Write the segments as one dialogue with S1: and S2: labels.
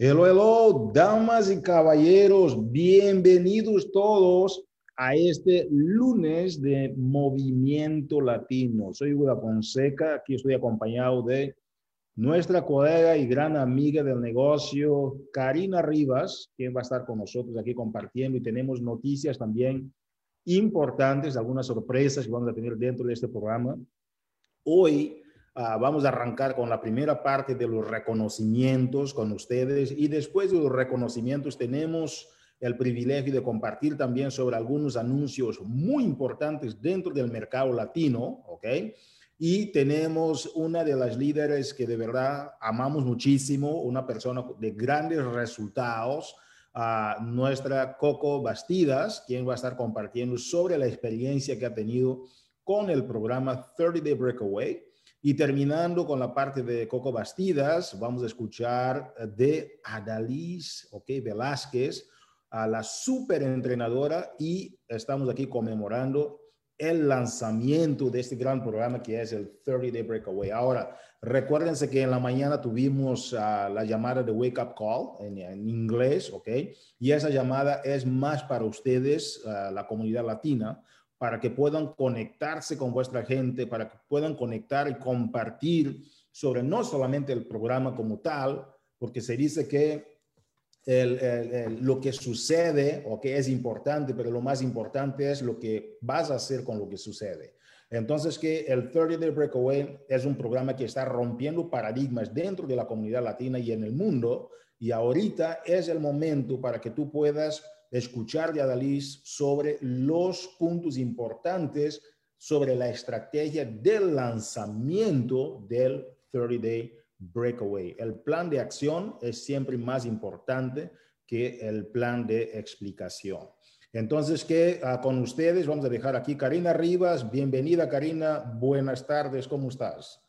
S1: Hello, hello, damas y caballeros, bienvenidos todos a este lunes de Movimiento Latino. Soy Hugo Fonseca, aquí estoy acompañado de nuestra colega y gran amiga del negocio, Karina Rivas, quien va a estar con nosotros aquí compartiendo y tenemos noticias también importantes, algunas sorpresas que vamos a tener dentro de este programa. Hoy Ah, vamos a arrancar con la primera parte de los reconocimientos con ustedes y después de los reconocimientos tenemos el privilegio de compartir también sobre algunos anuncios muy importantes dentro del mercado latino, ¿ok? Y tenemos una de las líderes que de verdad amamos muchísimo, una persona de grandes resultados, nuestra Coco Bastidas, quien va a estar compartiendo sobre la experiencia que ha tenido con el programa 30 Day Breakaway y terminando con la parte de Coco Bastidas, vamos a escuchar de Adalys okay, Velázquez, a la super entrenadora, y estamos aquí conmemorando el lanzamiento de este gran programa que es el 30 Day Breakaway. Ahora, recuérdense que en la mañana tuvimos uh, la llamada de Wake Up Call en, en, inglés, ¿ok? Y esa llamada es más para ustedes, uh, la comunidad latina, para que puedan conectarse con vuestra gente, para que puedan conectar y compartir sobre no solamente el programa como tal, porque se dice que lo que sucede o que es importante, pero lo más importante es lo que vas a hacer con lo que sucede. Entonces, que el 30 Day Breakaway es un programa que está rompiendo paradigmas dentro de la comunidad latina y en el mundo, y ahorita es el momento para que tú puedas escuchar de Adalys sobre los puntos importantes sobre la estrategia del lanzamiento del 30 Day Breakaway. El plan de acción es siempre más importante que el plan de explicación. Entonces, que ah, con ustedes vamos a dejar aquí Karina Rivas. Bienvenida, Karina. Buenas tardes. ¿Cómo estás?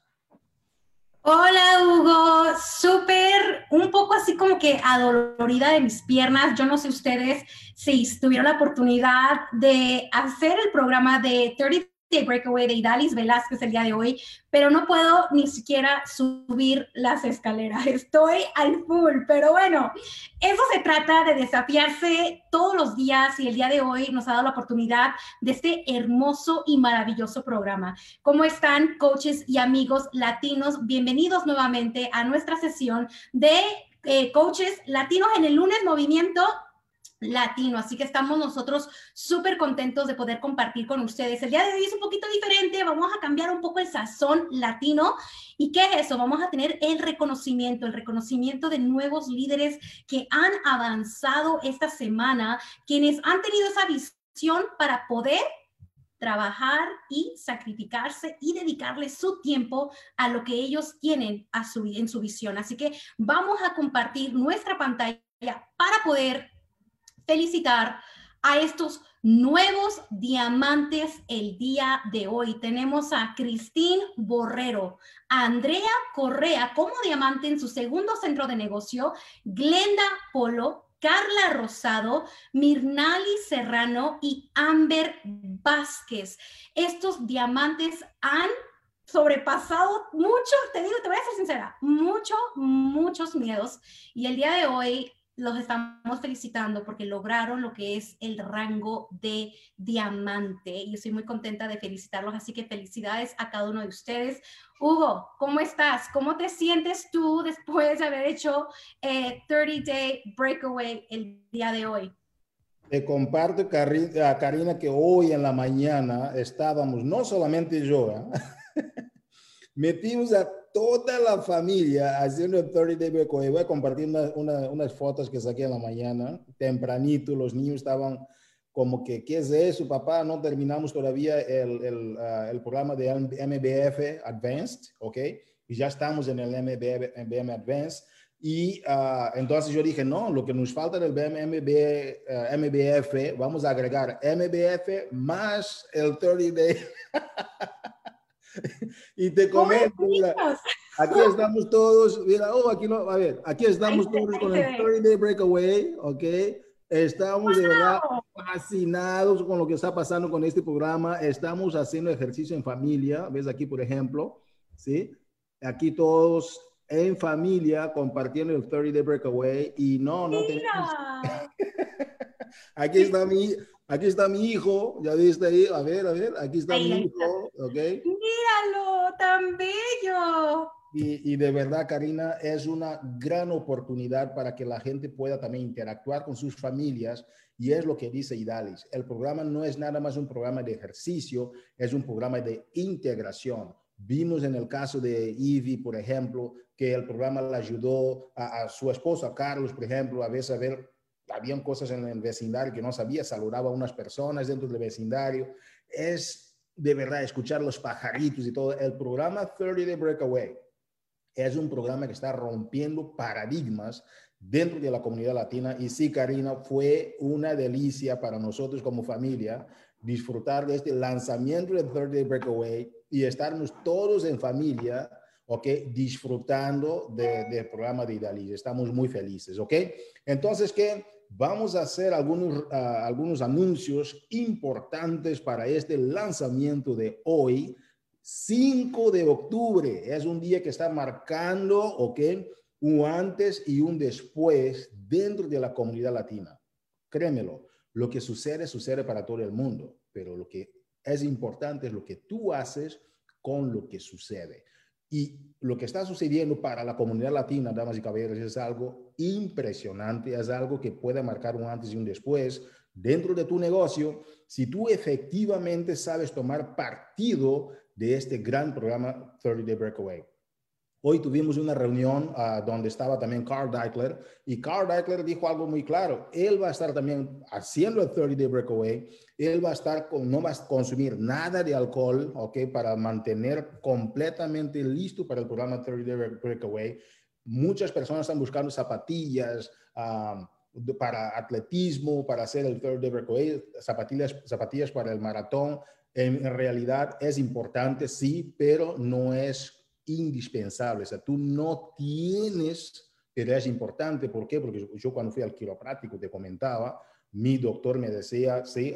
S2: Hola Hugo, súper, un poco así como que adolorida de mis piernas. Yo no sé ustedes si tuvieron la oportunidad de hacer el programa de 30 de Breakaway de Idalis Velázquez el día de hoy, pero no puedo ni siquiera subir las escaleras. Estoy al full, pero bueno, eso se trata de desafiarse todos los días y el día de hoy nos ha dado la oportunidad de este hermoso y maravilloso programa. ¿Cómo están, coaches y amigos latinos? Bienvenidos nuevamente a nuestra sesión de eh, coaches latinos en el lunes movimiento latino. Así que estamos nosotros súper contentos de poder compartir con ustedes. El día de hoy es un poquito diferente, vamos a cambiar un poco el sazón latino. ¿Y qué es eso? Vamos a tener el reconocimiento, el reconocimiento de nuevos líderes que han avanzado esta semana, quienes han tenido esa visión para poder trabajar y sacrificarse y dedicarle su tiempo a lo que ellos tienen a su, en su visión. Así que vamos a compartir nuestra pantalla para poder felicitar a estos nuevos diamantes el día de hoy. Tenemos a Cristín Borrero, Andrea Correa como diamante en su segundo centro de negocio, Glenda Polo, Carla Rosado, Mirnali Serrano y Amber Vázquez. Estos diamantes han sobrepasado mucho, te digo, te voy a ser sincera, mucho, muchos miedos. Y el día de hoy los estamos felicitando porque lograron lo que es el rango de diamante y estoy muy contenta de felicitarlos, así que felicidades a cada uno de ustedes. Hugo, ¿cómo estás? ¿Cómo te sientes tú después de haber hecho 30 eh, Day Breakaway el día de hoy?
S1: Te comparto, a Karina, que hoy en la mañana estábamos, no solamente yo, ¿eh? metimos a toda la familia haciendo el 30 Day Breakaway. Voy a compartir unas fotos que saqué en la mañana, tempranito, los niños estaban como que, ¿qué es eso, papá? No terminamos todavía el, el, ah, el programa de MBF Advanced, ¿ok? Y ya estamos en el MBF, MBM Advanced. Y uh, entonces yo dije, no, lo que nos falta del MBF, uh, MBF, vamos a agregar MBF más el 30 Day. y te comento, mira, aquí estamos todos, mira, oh, aquí no, a ver, aquí estamos todos con el 30 Day Breakaway, ¿ok? Estamos de verdad fascinados con lo que está pasando con este programa. Estamos haciendo ejercicio en familia, ves aquí, por ejemplo, ¿sí? Aquí todos en familia compartiendo el 30 Day Breakaway y no, no tenemos... aquí está mi, aquí está mi hijo, ya viste ahí, a ver, a ver, aquí está mi hijo, ¿ok?
S2: Míralo, tan bello.
S1: Y, y, de verdad, Karina, es una gran oportunidad para que la gente pueda también interactuar con sus familias. Y es lo que dice Idalis. El programa no es nada más un programa de ejercicio, es un programa de integración. Vimos en el caso de Ivy, por ejemplo, que el programa le ayudó a, a su esposo, a Carlos, por ejemplo, a veces a ver, habían cosas en el vecindario que no sabía, saludaba a unas personas dentro del vecindario. Es de verdad escuchar los pajaritos y todo. El programa 30 Day Breakaway es un programa que está rompiendo paradigmas dentro de la comunidad latina. Y sí, Karina, fue una delicia para nosotros como familia disfrutar de este lanzamiento de 30 Day Breakaway y estarnos todos en familia, ¿ok? Disfrutando del programa de Idaliz. Estamos muy felices, ¿ok? Entonces, ¿qué? Vamos a hacer algunos, uh, algunos anuncios importantes para este lanzamiento de hoy 5 de octubre es un día que está marcando, ¿ok? Un antes y un después dentro de la comunidad latina. Créemelo, lo que sucede, sucede para todo el mundo, pero lo que es importante es lo que tú haces con lo que sucede. Y lo que está sucediendo para la comunidad latina, damas y caballeros, es algo impresionante, es algo que puede marcar un antes y un después dentro de tu negocio si tú efectivamente sabes tomar partido de este gran programa 30 Day Breakaway. Hoy tuvimos una reunión uh, donde estaba también Carl Deichler y Carl Deichler dijo algo muy claro. Él va a estar también haciendo el 30 Day Breakaway. Él va a estar con, no va a consumir nada de alcohol, ¿ok? Para mantener completamente listo para el programa 30 Day Breakaway. Muchas personas están buscando zapatillas uh, para atletismo, para hacer el 30 Day Breakaway, zapatillas, zapatillas para el maratón en, realidad es importante, sí, pero no es indispensable. O sea, tú no tienes, pero es importante. ¿Por qué? Porque yo cuando fui al quiropráctico te comentaba, mi doctor me decía, sí,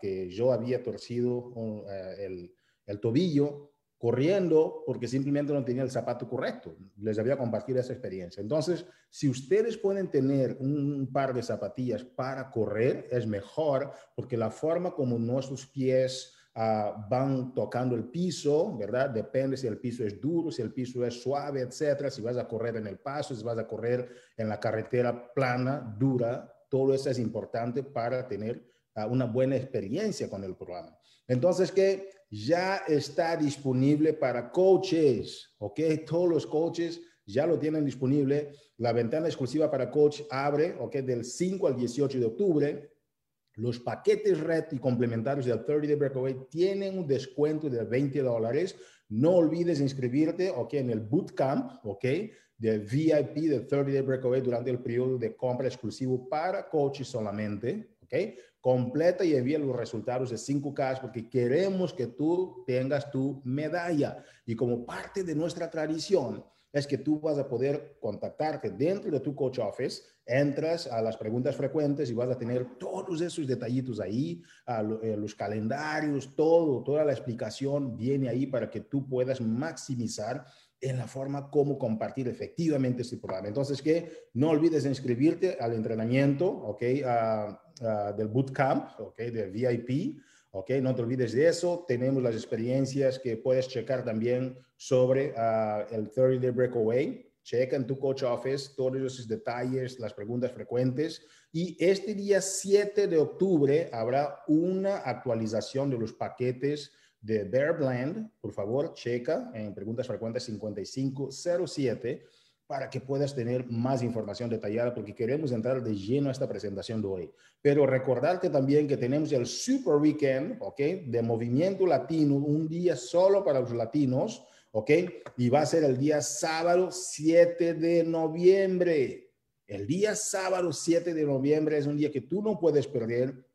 S1: que yo había torcido eh, el, el tobillo corriendo porque simplemente no tenía el zapato correcto. Les había compartido esa experiencia. Entonces, si ustedes pueden tener un par de zapatillas para correr, es mejor porque la forma como nuestros pies Uh, van tocando el piso, ¿verdad? Depende si el piso es duro, si el piso es suave, etcétera, si vas a correr en el paso, si vas a correr en la carretera plana, dura, todo eso es importante para tener uh, una buena experiencia con el programa. Entonces, que ya está disponible para coaches, ¿ok? Todos los coaches ya lo tienen disponible. La ventana exclusiva para coach abre, ¿ok? Del 5 al 18 de octubre. Los paquetes red y complementarios del 30 Day Breakaway tienen un descuento de 20 dólares. No olvides inscribirte, ok, en el bootcamp, ok, de VIP de 30 Day Breakaway durante el periodo de compra exclusivo para coaches solamente, ok. Completa y envía los resultados de 5K porque queremos que tú tengas tu medalla. Y como parte de nuestra tradición, es que tú vas a poder contactarte dentro de tu coach office, entras a las preguntas frecuentes y vas a tener todos esos detallitos ahí, eh, los calendarios, todo, toda la explicación viene ahí para que tú puedas maximizar en la forma como compartir efectivamente este programa. Entonces, que no olvides inscribirte al entrenamiento, ¿ok? del bootcamp, ¿ok? De VIP ¿ok? No te olvides de eso. Tenemos las experiencias que puedes checar también sobre uh, el 30 Day Breakaway. Checa en tu coach office todos esos detalles, las preguntas frecuentes. Y este día 7 de octubre habrá una actualización de los paquetes de Bear Blend. Por favor, checa en preguntas frecuentes 5507 para que puedas tener más información detallada, porque queremos entrar de lleno a esta presentación de hoy. Pero recordarte también que tenemos el Super Weekend, ¿ok? De Movimiento Latino, un día solo para los latinos, ¿ok? Y va a ser el día sábado 7 de noviembre. El día sábado 7 de noviembre es un día que tú no puedes perder.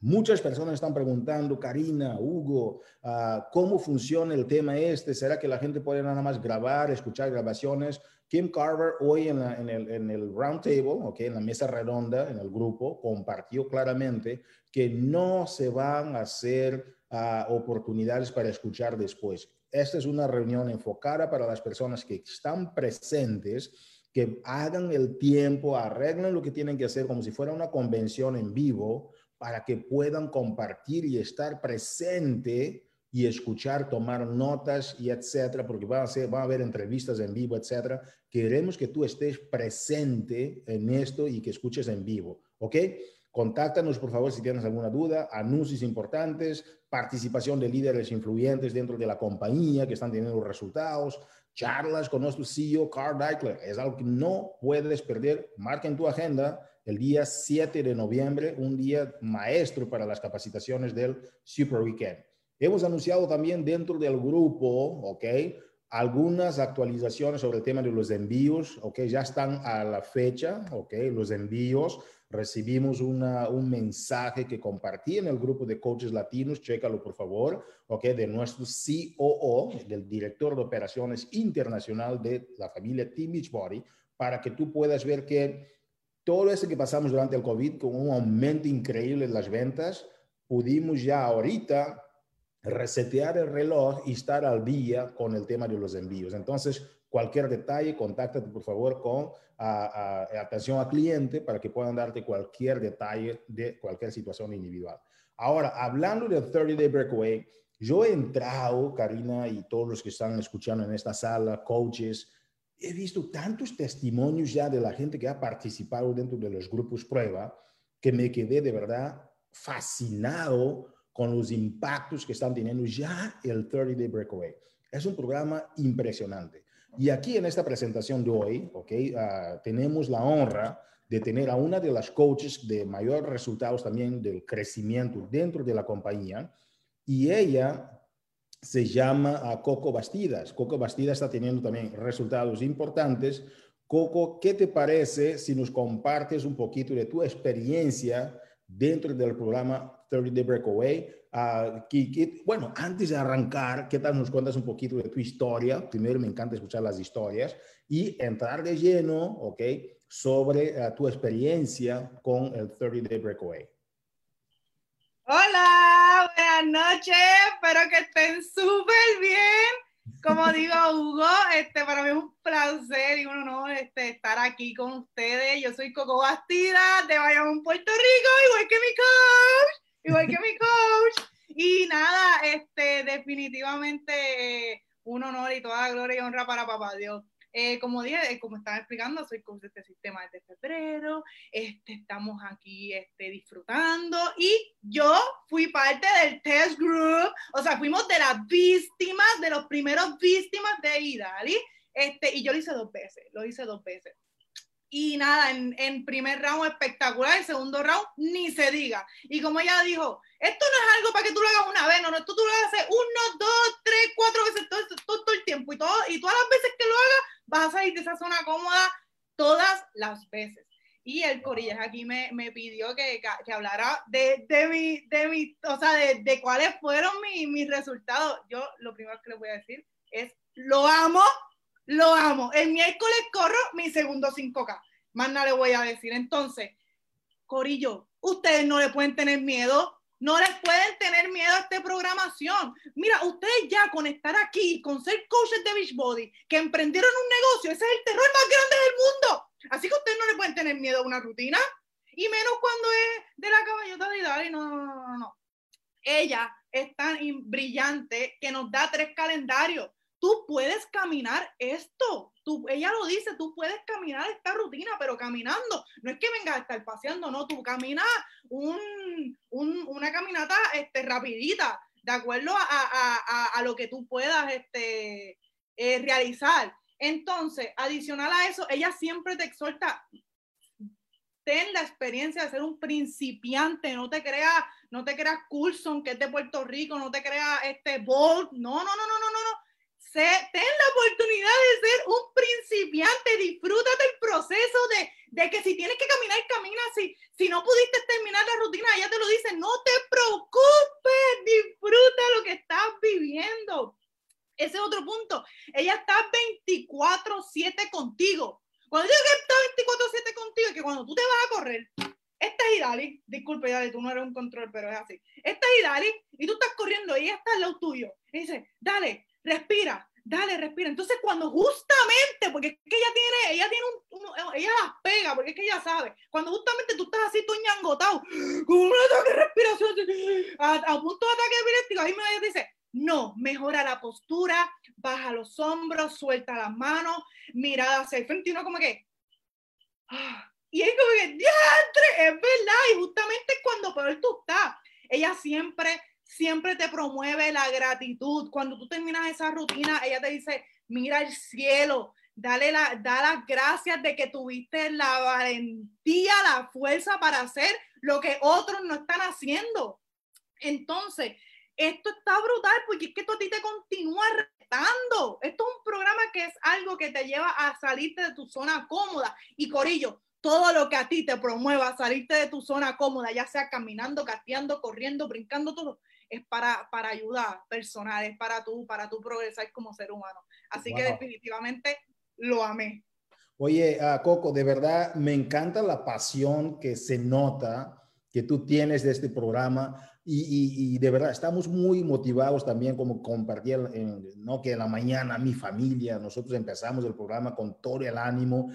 S1: Muchas personas están preguntando, Karina, Hugo, uh, ¿cómo funciona el tema este? ¿Será que la gente puede nada más grabar, escuchar grabaciones? Kim Carver hoy en, el, en el round okay, en la mesa redonda, en el grupo, compartió claramente que no se van a hacer ah, oportunidades para escuchar después. Esta es una reunión enfocada para las personas que están presentes, que hagan el tiempo, arreglen lo que tienen que hacer como si fuera una convención en vivo para que puedan compartir y estar presente y escuchar, tomar notas y etcétera, porque va a, ser, va a haber entrevistas en vivo, etcétera. Queremos que tú estés presente en esto y que escuches en vivo, ¿ok? Contáctanos, por favor, si tienes alguna duda, anuncios importantes, participación de líderes influyentes dentro de la compañía que están teniendo resultados, charlas con nuestro CEO, Carl Deichler. Es algo que no puedes perder. Marca en tu agenda el día 7 de noviembre, un día maestro para las capacitaciones del Super Weekend. Hemos anunciado también dentro del grupo, ¿ok? Algunas actualizaciones sobre el tema de los envíos, ¿ok? Ya están a la fecha, ¿ok? Los envíos. Recibimos una, un mensaje que compartí en el grupo de coaches latinos, chécalo por favor, ¿ok? De nuestro COO, del director de operaciones internacional de la familia Team Beachbody, para que tú puedas ver que todo eso que pasamos durante el COVID, con un aumento increíble en las ventas, pudimos ya ahorita resetear el reloj y estar al día con el tema de los envíos. Entonces, cualquier detalle, contáctate por favor con atención al cliente para que puedan darte cualquier detalle de cualquier situación individual. Ahora, hablando del 30 Day Breakaway, yo he entrado, Karina y todos los que están escuchando en esta sala, coaches, he visto tantos testimonios ya de la gente que ha participado dentro de los grupos prueba que me quedé de verdad fascinado con los impactos que están teniendo ya el 30 Day Breakaway. Es un programa impresionante. Y aquí en esta presentación de hoy, okay, ah, tenemos la honra de tener a una de las coaches de mayor resultados también del crecimiento dentro de la compañía. Y ella se llama ah, Coco Bastidas. Coco Bastidas está teniendo también resultados importantes. Coco, ¿qué te parece si nos compartes un poquito de tu experiencia dentro del programa 30 Day Breakaway. Uh, bueno, antes de arrancar, ¿qué tal nos cuentas un poquito de tu historia? Primero me encanta escuchar las historias y entrar de lleno, ¿ok? Sobre uh, tu experiencia con el 30 Day Breakaway.
S3: Hola, buenas noches, espero que estén súper bien. Como digo, Hugo, este, para mí es un placer y un honor este, estar aquí con ustedes. Yo soy Coco Bastida de Bayamón, Puerto Rico, igual que mi coach, igual que mi coach. Y nada, este, definitivamente eh, un honor y toda gloria y honra para Papá Dios. Eh, como dije, eh, como estaba explicando, soy coach de este sistema desde febrero, este, estamos aquí este, disfrutando y yo fui parte del test group, o sea, fuimos de las víctimas, de los primeros víctimas de IDALI, este, y yo lo hice dos veces, lo hice dos veces. Y nada, en, en primer round espectacular, el segundo round ni se diga. Y como ella dijo, esto no es algo para que tú lo hagas una vez, no, no, esto tú lo haces uno, dos, tres, cuatro veces todo, todo, todo el tiempo y, todo, y todas las veces que lo hagas vas a salir de esa zona cómoda todas las veces. Y el Corillas aquí me, me pidió que, que, hablara de, de, mi, de mi, o sea, de, de cuáles fueron mis, mis resultados. Yo lo primero que les voy a decir es, lo amo, lo amo. El miércoles corro mi segundo 5K. Más nada le voy a decir. Entonces, Corillo, ustedes no le pueden tener miedo no les pueden tener miedo a esta programación. Mira, ustedes ya con estar aquí, con ser coaches de Beachbody, que emprendieron un negocio, ese es el terror más grande del mundo. Así que ustedes no le pueden tener miedo a una rutina. Y menos cuando es de la caballota de. No, no, no, no, no. Ella es tan brillante que nos da tres calendarios tú puedes caminar esto. Tú, ella lo dice, tú puedes caminar esta rutina, pero caminando. No es que vengas a estar paseando, no, tú caminas un, un, una caminata este, rapidita, de acuerdo a, a, a, lo que tú puedas este, eh, realizar. Entonces, adicional a eso, ella siempre te exhorta, ten la experiencia de ser un principiante, no te creas, no te creas Coulson, que es de Puerto Rico, no te creas este Bolt, no, no, no, no, no, no ten la oportunidad de ser un principiante, disfrútate el proceso de, de, que si tienes que caminar, camina. Si, si no pudiste terminar la rutina, ella te lo dice, no te preocupes, disfruta lo que estás viviendo. Ese es otro punto. Ella está 24/7 contigo. Cuando digo que está 24/7 contigo, es que cuando tú te vas a correr, esta es Idali, disculpe Idali, tú no eres un control, pero es así. Esta es Idali y tú estás corriendo y ella está al lado tuyo. Y dice, dale, respira, dale, respira. Entonces cuando justamente, porque es que ella tiene, ella tiene un, ella las pega, porque es que ella sabe, cuando justamente tú estás así, tú ñangotado, con un ataque de respiración, a, punto de ataque epiléptico, ahí me dice, no, mejora la postura, baja los hombros, suelta las manos, mirada hacia el frente y uno como que... ¡ah! Y es como que, diantre, es verdad, y justamente cuando peor tú estás, ella siempre, siempre te promueve la gratitud. Cuando tú terminas esa rutina, ella te dice, mira el cielo, dale la, da las gracias de que tuviste la valentía, la fuerza para hacer lo que otros no están haciendo. Entonces, esto está brutal porque es que a ti te continúa retando. Esto es un programa que es algo que te lleva a salirte de tu zona cómoda. Y Corillo, todo lo que a ti te promueva salirte de tu zona cómoda, ya sea caminando, gateando, corriendo, brincando, todo, es para, para ayuda personal, es para tú, para tú progresar como ser humano. Así que definitivamente lo amé.
S1: Oye, uh, Coco, de verdad me encanta la pasión que se nota que tú tienes de este programa y, y, de verdad estamos muy motivados también como compartir, ¿no? Que en la mañana mi familia, nosotros empezamos el programa con todo el ánimo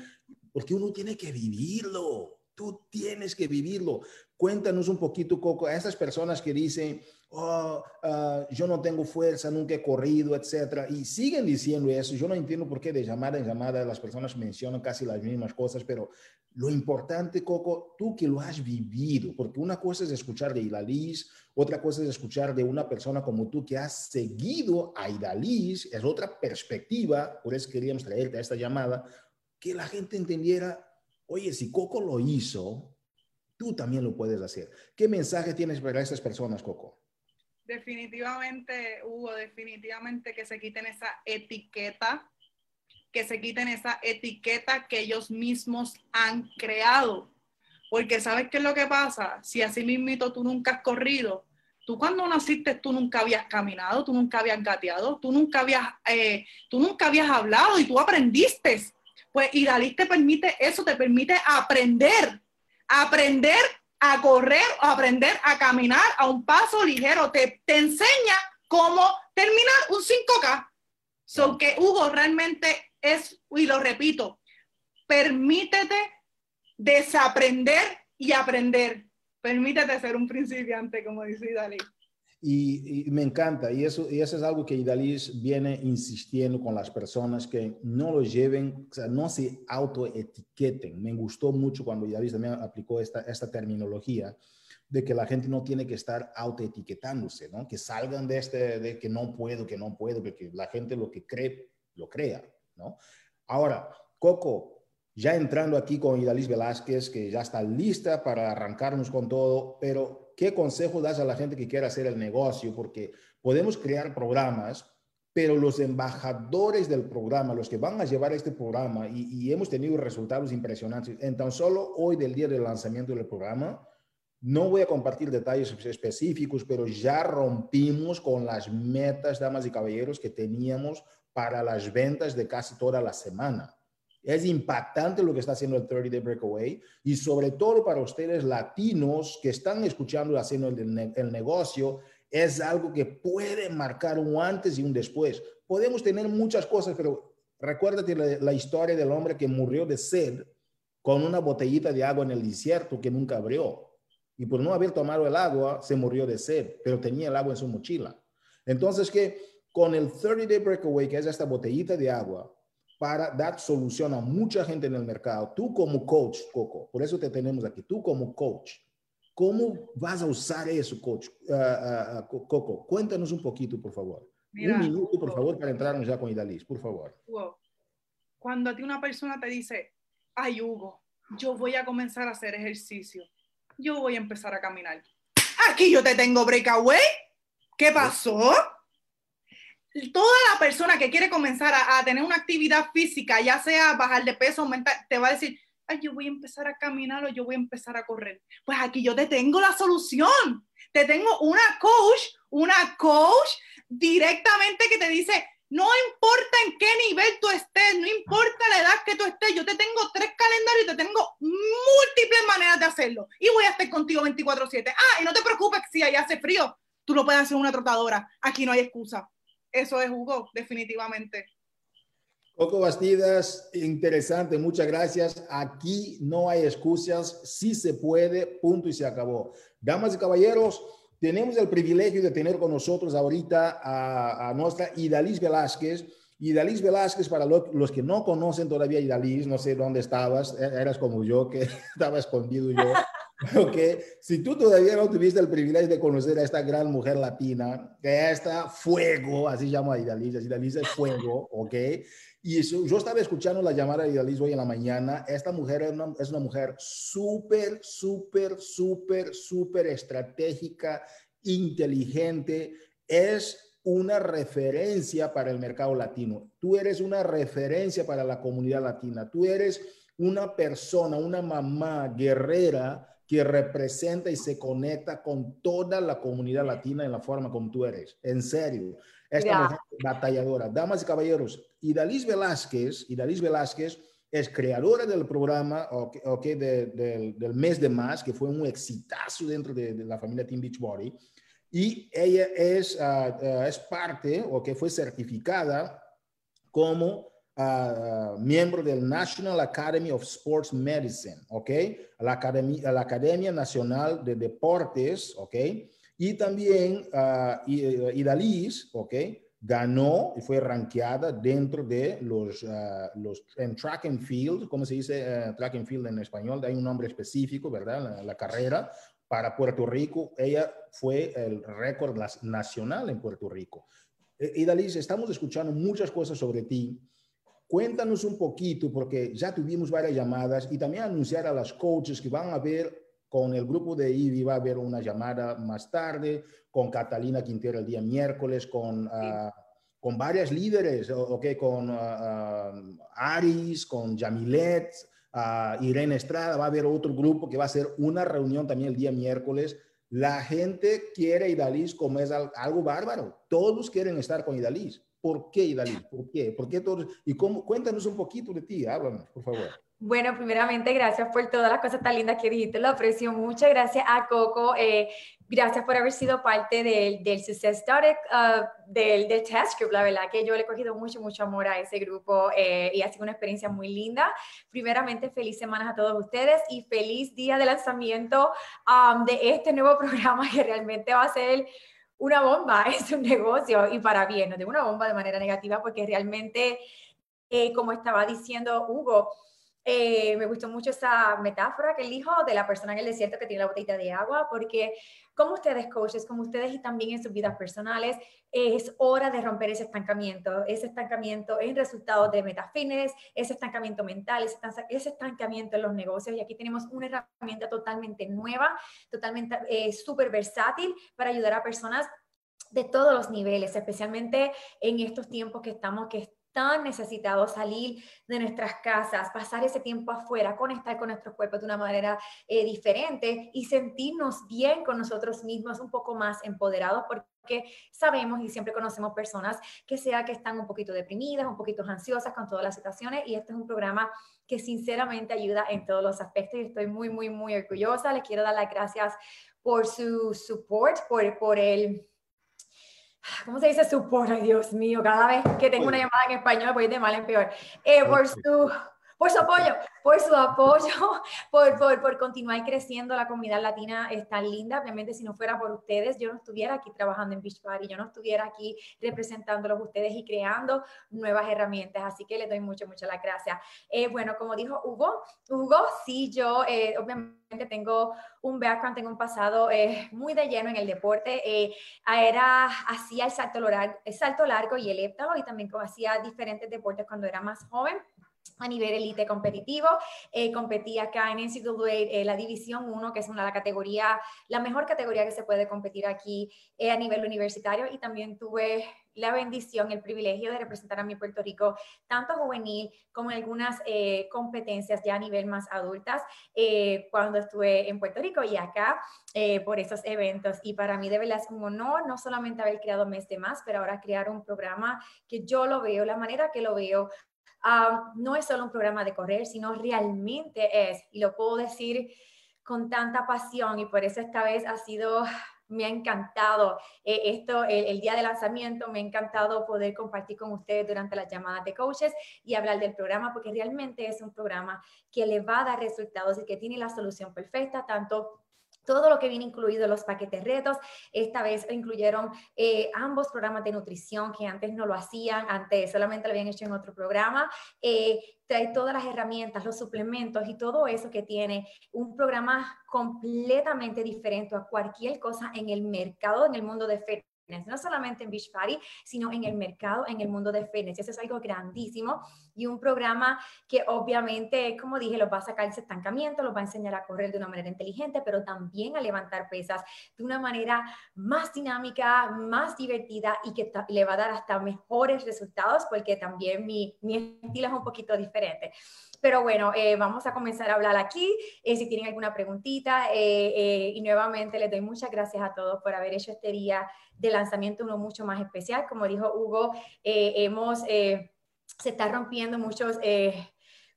S1: porque uno tiene que vivirlo. Tú tienes que vivirlo. Cuéntanos un poquito, Coco, a esas personas que dicen, oh, uh, yo no tengo fuerza, nunca he corrido, etcétera, y siguen diciendo eso. Yo no entiendo por qué de llamada en llamada las personas mencionan casi las mismas cosas, pero lo importante, Coco, tú que lo has vivido, porque una cosa es escuchar de Idalis, otra cosa es escuchar de una persona como tú que has seguido a Idalis, es otra perspectiva, por eso queríamos traerte a esta llamada, que la gente entendiera, oye, si Coco lo hizo, tú también lo puedes hacer. ¿Qué mensaje tienes para esas personas, Coco?
S3: Definitivamente, Hugo, definitivamente que se quiten esa etiqueta, que se quiten esa etiqueta que ellos mismos han creado. Porque ¿sabes qué es lo que pasa? Si así mismito tú nunca has corrido, tú cuando naciste tú nunca habías caminado, tú nunca habías gateado, tú nunca habías, eh, tú nunca habías hablado y tú aprendiste pues Idalis te permite eso, te permite aprender, aprender a correr, aprender a caminar a un paso ligero, te, te enseña cómo terminar un 5K. So que Hugo realmente es, y lo repito, permítete desaprender y aprender. Permítete ser un principiante, como dice Idalis.
S1: Y, me encanta, y eso, y eso es algo que Idalis viene insistiendo con las personas que no lo lleven, o sea, no se autoetiqueten. Me gustó mucho cuando Idalis también aplicó esta, esta terminología de que la gente no tiene que estar autoetiquetándose, ¿no? Que salgan de este, de que no puedo, que no puedo, porque la gente lo que cree, lo crea, ¿no? Ahora, Coco, ya entrando aquí con Idalis Velázquez, que ya está lista para arrancarnos con todo, pero ¿Qué consejo das a la gente que quiere hacer el negocio? Porque podemos crear programas, pero los embajadores del programa, los que van a llevar este programa, y, hemos tenido resultados impresionantes, en tan solo hoy del día del lanzamiento del programa, no voy a compartir detalles específicos, pero ya rompimos con las metas, damas y caballeros, que teníamos para las ventas de casi toda la semana. Es impactante lo que está haciendo el 30 Day Breakaway y sobre todo para ustedes latinos que están escuchando haciendo el, negocio, es algo que puede marcar un antes y un después. Podemos tener muchas cosas, pero recuérdate la, la historia del hombre que murió de sed con una botellita de agua en el desierto que nunca abrió. Y por no haber tomado el agua, se murió de sed, pero tenía el agua en su mochila. Entonces, que con el 30 Day Breakaway, que es esta botellita de agua, para dar solución a mucha gente en el mercado. Tú como coach, Coco, por eso te tenemos aquí, tú como coach, ¿cómo vas a usar eso, coach? Uh, uh, Coco, cuéntanos un poquito, por favor. un minuto, por favor, para entrarnos ya con Idalis, por favor.
S3: Cuando a ti una persona te dice, ay, Hugo, yo voy a comenzar a hacer ejercicio, yo voy a empezar a caminar. Aquí yo te tengo breakaway. ¿Qué pasó? Toda la persona que quiere comenzar a, tener una actividad física, ya sea bajar de peso, aumentar, te va a decir, ay, yo voy a empezar a caminar o yo voy a empezar a correr. Pues aquí yo te tengo la solución. Te tengo una coach, una coach directamente que te dice, no importa en qué nivel tú estés, no importa la edad que tú estés, yo te tengo tres calendarios y te tengo múltiples maneras de hacerlo. Y voy a estar contigo 24/7. Ah, y no te preocupes si allá hace frío, tú lo puedes hacer una trotadora. Aquí no hay excusa. Eso es Hugo, definitivamente.
S1: Coco Bastidas, interesante, muchas gracias. Aquí no hay excusas, sí se puede, punto y se acabó. Damas y caballeros, tenemos el privilegio de tener con nosotros ahorita a, nuestra Idalis Velázquez. Idalis Velázquez, para los que no conocen todavía Idalis, no sé dónde estabas, e, eras como yo, que estaba escondido yo. Ok, si tú todavía no tuviste el privilegio de conocer a esta gran mujer latina, que está fuego, así llamo a Idalis, Idalis es fuego, ok, y yo estaba escuchando la llamada de Idaliz hoy en la mañana. Esta mujer es una, es una mujer súper, súper, súper, súper estratégica, inteligente. Es una referencia para el mercado latino. Tú eres una referencia para la comunidad latina. Tú eres una persona, una mamá guerrera que representa y se conecta con toda la comunidad latina en la forma como tú eres. En serio. Esta mujer batalladora. Damas y caballeros, Idalis Velázquez, Idalis Velázquez es creadora del programa okay, del mes de más, que fue un exitazo dentro de, la familia Team Beachbody. Y ella es, ah, ah, es parte, o que fue certificada como ah, miembro del National Academy of Sports Medicine, ¿ok? La Academia, la Academia Nacional de Deportes, ¿ok? Y también uh, ¿ok? Ganó y fue rankeada dentro de los, uh, los en track and field, ¿cómo se dice uh, track and field en español? Hay un nombre específico, ¿verdad? La, carrera para Puerto Rico. Ella fue el récord nacional en Puerto Rico. Idalis, estamos escuchando muchas cosas sobre ti. Cuéntanos un poquito, porque ya tuvimos varias llamadas y también anunciar a las coaches que van a ver con el grupo de IBI va a haber una llamada más tarde, con Catalina Quintero el día miércoles, con, uh, con varias líderes, okay, con uh, Aris, con Jamilet, uh, Irene Estrada, va a haber otro grupo que va a hacer una reunión también el día miércoles. La gente quiere Idalis como es algo bárbaro. Todos quieren estar con Idalis. ¿Por qué Idalis? ¿Por qué? ¿Por qué todos? Y cómo, cuéntanos un poquito de ti, háblanos, por favor.
S4: Bueno, primeramente, gracias por todas las cosas tan lindas que dijiste, lo aprecio mucho. Gracias a Coco, eh, gracias por haber sido parte del, del Success Story, uh, del, del, Test Group. La verdad que yo le he cogido mucho, mucho amor a ese grupo eh, y ha sido una experiencia muy linda. Primeramente, feliz semanas a todos ustedes y feliz día de lanzamiento um, de este nuevo programa que realmente va a ser una bomba, es un negocio y para bien, no de una bomba de manera negativa porque realmente, eh, como estaba diciendo Hugo, eh, me gustó mucho esa metáfora que elijo de la persona en el desierto que tiene la botella de agua, porque como ustedes coaches, como ustedes y también en sus vidas personales, es hora de romper ese estancamiento. Ese estancamiento es resultado de metafines, ese estancamiento mental, ese estancamiento en los negocios. Y aquí tenemos una herramienta totalmente nueva, totalmente eh, súper versátil para ayudar a personas de todos los niveles, especialmente en estos tiempos que estamos, que tan necesitados salir de nuestras casas, pasar ese tiempo afuera, conectar con nuestros cuerpos de una manera eh, diferente y sentirnos bien con nosotros mismos, un poco más empoderados, porque sabemos y siempre conocemos personas que sea que están un poquito deprimidas, un poquito ansiosas con todas las situaciones y este es un programa que sinceramente ayuda en todos los aspectos y estoy muy, muy, muy orgullosa. Les quiero dar las gracias por su support, por, por el ¿cómo se dice support? Ay, Dios mío, cada vez que tengo una llamada en español voy de mal en peor. Eh, por su por su apoyo, por su apoyo, por, por, por, continuar creciendo. La comunidad latina es tan linda. Obviamente, si no fuera por ustedes, yo no estuviera aquí trabajando en Beach Party, yo no estuviera aquí representándolos ustedes y creando nuevas herramientas. Así que les doy mucho, mucho las gracias. Eh, bueno, como dijo Hugo, Hugo, sí, yo eh, obviamente tengo un background, tengo un pasado eh, muy de lleno en el deporte. era, hacía el salto, largo, el salto largo y el héptalo y también hacía diferentes deportes cuando era más joven a nivel elite competitivo. Eh, competí acá en NCAA eh, la División 1, que es una la categoría, la mejor categoría que se puede competir aquí eh, a nivel universitario y también tuve la bendición, el privilegio de representar a mi Puerto Rico, tanto juvenil como algunas eh, competencias ya a nivel más adultas, cuando estuve en Puerto Rico y acá por esos eventos. Y para mí de verdad es un honor no solamente haber creado Mes de Más, pero ahora crear un programa que yo lo veo, la manera que lo veo, no es solo un programa de correr, sino realmente es, y lo puedo decir con tanta pasión y por eso esta vez ha sido me ha encantado eh, esto, el, día de lanzamiento, me ha encantado poder compartir con ustedes durante las llamadas de coaches y hablar del programa, porque realmente es un programa que le va a dar resultados y que tiene la solución perfecta, tanto todo lo que viene incluido en los paquetes retos. Esta vez incluyeron eh, ambos programas de nutrición que antes no lo hacían, antes solamente lo habían hecho en otro programa. Eh, trae todas las herramientas, los suplementos y todo eso que tiene un programa completamente diferente a cualquier cosa en el mercado, en el mundo de fitness no solamente en Beach Party, sino en el mercado, en el mundo de fitness. Eso es algo grandísimo y un programa que obviamente, como dije, los va a sacar ese estancamiento, los va a enseñar a correr de una manera inteligente, pero también a levantar pesas de una manera más dinámica, más divertida y que le va a dar hasta mejores resultados porque también mi, mi estilo es un poquito diferente. Pero bueno, eh, vamos a comenzar a hablar aquí. Eh, si tienen alguna preguntita, eh, y nuevamente les doy muchas gracias a todos por haber hecho este día de lanzamiento uno mucho más especial. Como dijo Hugo, hemos, se está rompiendo muchos,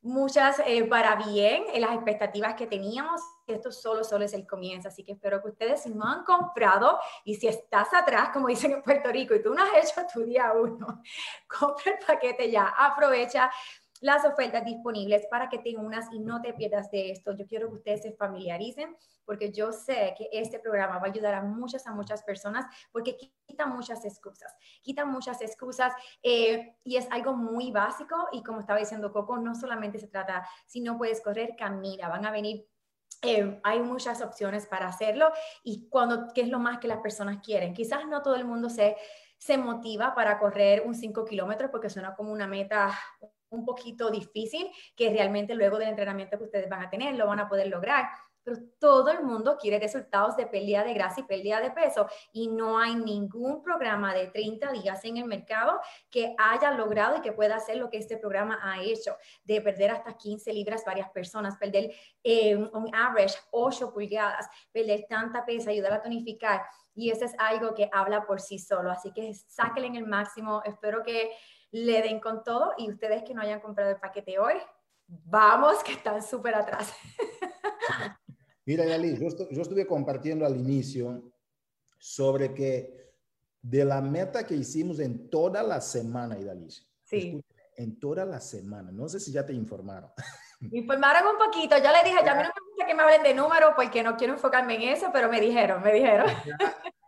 S4: muchas para bien en las expectativas que teníamos. Esto solo, solo es el comienzo. Así que espero que ustedes, si no han comprado y si estás atrás, como dicen en Puerto Rico, y tú no has hecho tu día uno, compra el paquete ya, aprovecha las ofertas disponibles para que te unas y no te pierdas de esto. Yo quiero que ustedes se familiaricen porque yo sé que este programa va a ayudar a muchas, a muchas personas porque quita muchas excusas, quita muchas excusas eh, y es algo muy básico y como estaba diciendo Coco, no solamente se trata, si no puedes correr, camina, van a venir eh, hay muchas opciones para hacerlo y cuando, ¿qué es lo más que las personas quieren? Quizás no todo el mundo se, se motiva para correr un 5 kilómetros porque suena como una meta un poquito difícil, que realmente luego del entrenamiento que ustedes van a tener lo van a poder lograr. Pero todo el mundo quiere resultados de pérdida de grasa y pérdida de peso y no hay ningún programa de 30 días en el mercado que haya logrado y que pueda hacer lo que este programa ha hecho, de perder hasta 15 libras varias personas, perder eh, un average 8 pulgadas, perder tanta pesa, ayudar a tonificar. Y eso es algo que habla por sí solo. Así que sáquenle en el máximo. Espero que le den con todo y ustedes que no hayan comprado el paquete hoy, vamos que están súper atrás.
S1: Mira, Yali, yo, yo, estuve compartiendo al inicio sobre que de la meta que hicimos en toda la semana, Idalicia. Sí. En toda la semana. No sé si ya te informaron.
S4: Me informaron un poquito. Yo le dije, ya a mí no me gusta que me hablen de números porque no quiero enfocarme en eso, pero me dijeron, me dijeron.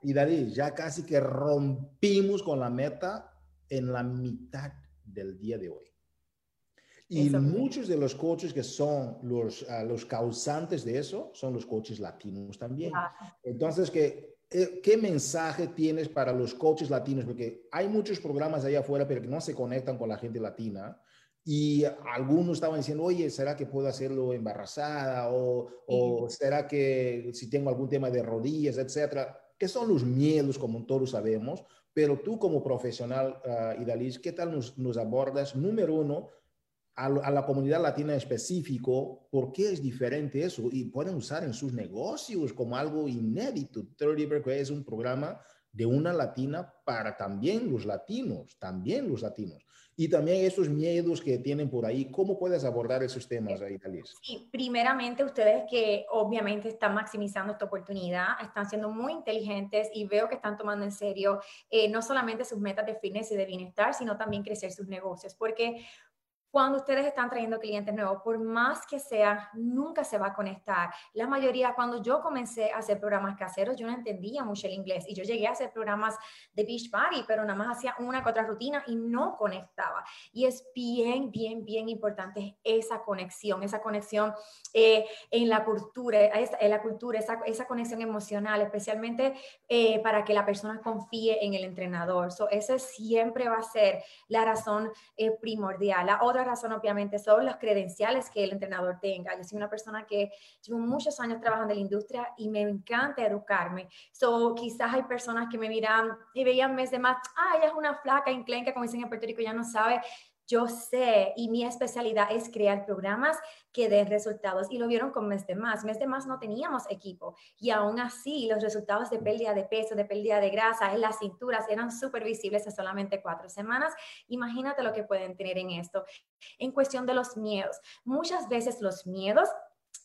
S1: Y Dalí, ya casi que rompimos con la meta en la mitad del día de hoy. Y muchos de los coaches que son los, ah, los causantes de eso son los coaches latinos también. Entonces, ¿qué, eh, ¿qué mensaje tienes para los coaches latinos? Porque hay muchos programas allá afuera, pero que no se conectan con la gente latina. Y algunos estaban diciendo, oye, ¿será que puedo hacerlo embarazada? O, o será que si tengo algún tema de rodillas, etcétera? ¿Qué son los miedos, como todos sabemos? Pero tú como profesional, uh, ¿qué tal nos, abordas? Número uno, a, la comunidad latina específico, ¿por qué es diferente eso? Y pueden usar en sus negocios como algo inédito. 30 es un programa de una latina para también los latinos, también los latinos. Y también esos miedos que tienen por ahí, ¿cómo puedes abordar esos temas ahí, Talís?
S4: Sí, primeramente ustedes que obviamente están maximizando esta oportunidad, están siendo muy inteligentes y veo que están tomando en serio eh, no solamente sus metas de fitness y de bienestar, sino también crecer sus negocios, porque cuando ustedes están trayendo clientes nuevos, por más que sea, nunca se va a conectar. La mayoría, cuando yo comencé a hacer programas caseros, yo no entendía mucho el inglés y yo llegué a hacer programas de Beach Party, pero nada más hacía una que otra rutina y no conectaba. Y es bien, bien, bien importante esa conexión, esa conexión eh, en la cultura, en la cultura, esa, esa conexión emocional, especialmente eh, para que la persona confíe en el entrenador. So, siempre va a ser la razón eh, primordial. La otra razón, obviamente, son los credenciales que el entrenador tenga. Yo soy una persona que llevo muchos años trabajando en la industria y me encanta educarme. So, quizás hay personas que me miran y veían mes de más, ah, ella es una flaca, enclenca, como dicen en Puerto Rico, ya no sabe yo sé y mi especialidad es crear programas que den resultados. Y lo vieron con Mes de Más. Mes de Más no teníamos equipo y aún así los resultados de pérdida de peso, de pérdida de grasa en las cinturas eran súper visibles en solamente cuatro semanas. Imagínate lo que pueden tener en esto. En cuestión de los miedos, muchas veces los miedos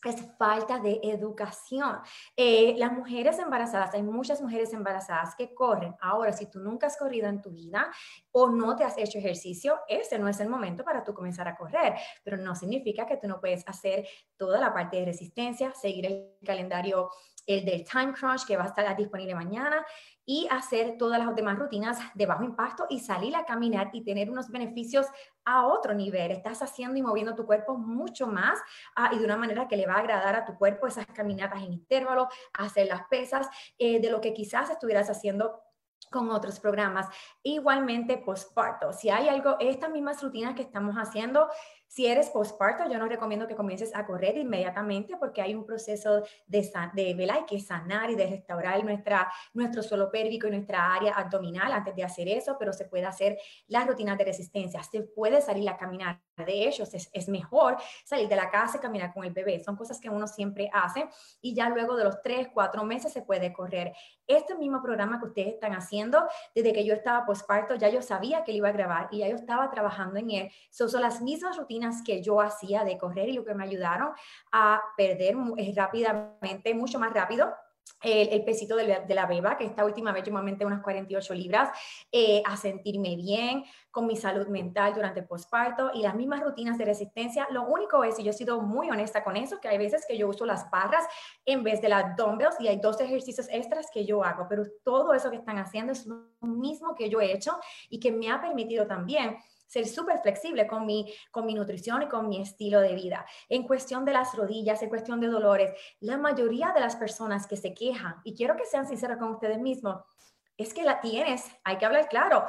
S4: es falta de educación. Eh, las mujeres embarazadas, hay muchas mujeres embarazadas que corren. Ahora, si tú nunca has corrido en tu vida o no te has hecho ejercicio, ese no es el momento para tú comenzar a correr, pero no significa que tú no puedes hacer toda la parte de resistencia, seguir el calendario el del time crunch que va a estar disponible mañana y hacer todas las demás rutinas de bajo impacto y salir a caminar y tener unos beneficios a otro nivel. Estás haciendo y moviendo tu cuerpo mucho más ah, y de una manera que le va a agradar a tu cuerpo esas caminatas en intervalo, hacer las pesas, eh, de lo que quizás estuvieras haciendo con otros programas. Igualmente, postparto. Si hay algo, estas mismas rutinas que estamos haciendo, si eres postparto, yo no recomiendo que comiences a correr inmediatamente porque hay un proceso de, de ¿verdad? Hay que sanar y de restaurar nuestra, nuestro suelo pélvico y nuestra área abdominal antes de hacer eso, pero se puede hacer las rutinas de resistencia. Se puede salir a caminar. De hecho, es, es mejor salir de la casa y caminar con el bebé. Son cosas que uno siempre hace y ya luego de los tres, cuatro meses se puede correr. Este mismo programa que ustedes están haciendo, desde que yo estaba postparto, ya yo sabía que lo iba a grabar y ya yo estaba trabajando en él. son las mismas rutinas que yo hacía de correr y lo que me ayudaron a perder eh, rápidamente, mucho más rápido el, pesito de la, beba, que esta última vez yo me aumenté unas 48 libras, eh, a sentirme bien con mi salud mental durante el posparto y las mismas rutinas de resistencia. Lo único es, y yo he sido muy honesta con eso, que hay veces que yo uso las barras en vez de las dumbbells y hay dos ejercicios extras que yo hago, pero todo eso que están haciendo es lo mismo que yo he hecho y que me ha permitido también ser súper flexible con mi, con mi nutrición y con mi estilo de vida. En cuestión de las rodillas, en cuestión de dolores, la mayoría de las personas que se quejan, y quiero que sean sinceros con ustedes mismos, es que la tienes, hay que hablar claro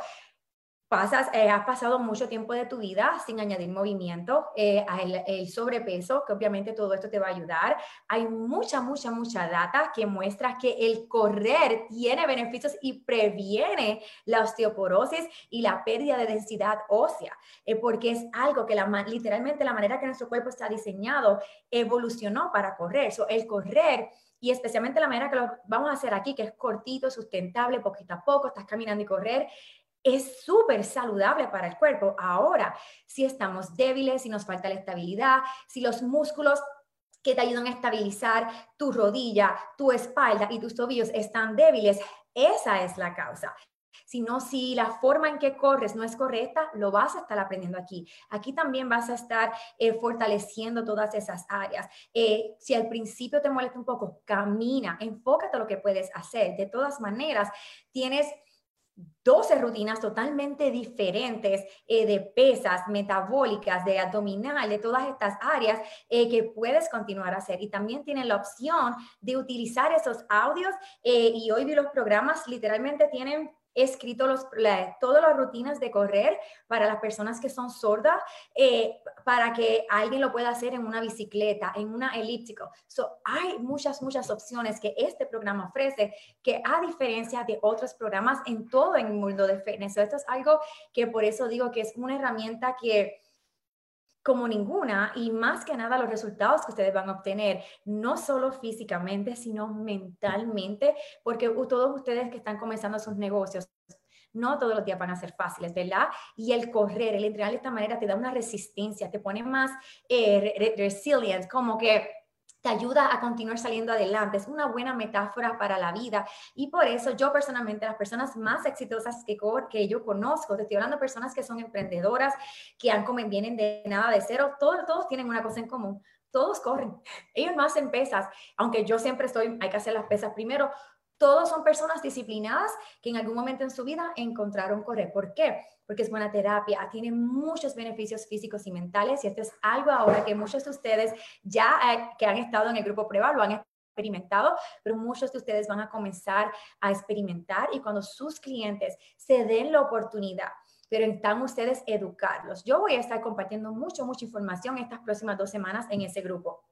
S4: pasas, eh, has pasado mucho tiempo de tu vida sin añadir movimiento, eh, el, sobrepeso, que obviamente todo esto te va a ayudar. Hay mucha, mucha, mucha data que muestra que el correr tiene beneficios y previene la osteoporosis y la pérdida de densidad ósea, eh, porque es algo que la, literalmente la manera que nuestro cuerpo está diseñado evolucionó para correr. So, el correr y especialmente la manera que lo vamos a hacer aquí, que es cortito, sustentable, poquito a poco, estás caminando y correr, es súper saludable para el cuerpo. Ahora, si estamos débiles, si nos falta la estabilidad, si los músculos que te ayudan a estabilizar tu rodilla, tu espalda y tus tobillos están débiles, esa es la causa. Si no, si la forma en que corres no es correcta, lo vas a estar aprendiendo aquí. Aquí también vas a estar eh, fortaleciendo todas esas áreas. Eh, si al principio te molesta un poco, camina, enfócate a lo que puedes hacer. De todas maneras, tienes 12 rutinas totalmente diferentes eh, de pesas, metabólicas, de abdominal, de todas estas áreas eh, que puedes continuar a hacer. Y también tienen la opción de utilizar esos audios eh, y hoy los programas, literalmente tienen escrito los, todas las rutinas de correr para las personas que son sordas, eh, para que alguien lo pueda hacer en una bicicleta, en una elíptico. So, hay muchas, muchas opciones que este programa ofrece, que a diferencia de otros programas en todo el mundo de fitness. esto es algo que por eso digo que es una herramienta que como ninguna y más que nada los resultados que ustedes van a obtener, no solo físicamente, sino mentalmente, porque todos ustedes que están comenzando sus negocios, no todos los días van a ser fáciles, ¿verdad? Y el correr, el entrenar de esta manera te da una resistencia, te pone más eh, resilient, como que te ayuda a continuar saliendo adelante. Es una buena metáfora para la vida. Y por eso yo personalmente, las personas más exitosas que, que yo conozco, te estoy hablando de personas que son emprendedoras, que han, comen, vienen de nada de cero, todos, todos tienen una cosa en común. Todos corren. Ellos no hacen pesas, aunque yo siempre estoy, hay que hacer las pesas primero, todos son personas disciplinadas que en algún momento en su vida encontraron correr. ¿Por qué? Porque es buena terapia, tiene muchos beneficios físicos y mentales y esto es algo ahora que muchos de ustedes ya eh, que han estado en el grupo prueba lo han experimentado, pero muchos de ustedes van a comenzar a experimentar y cuando sus clientes se den la oportunidad pero están ustedes educarlos. Yo voy a estar compartiendo mucho, mucha información estas próximas dos semanas en ese grupo.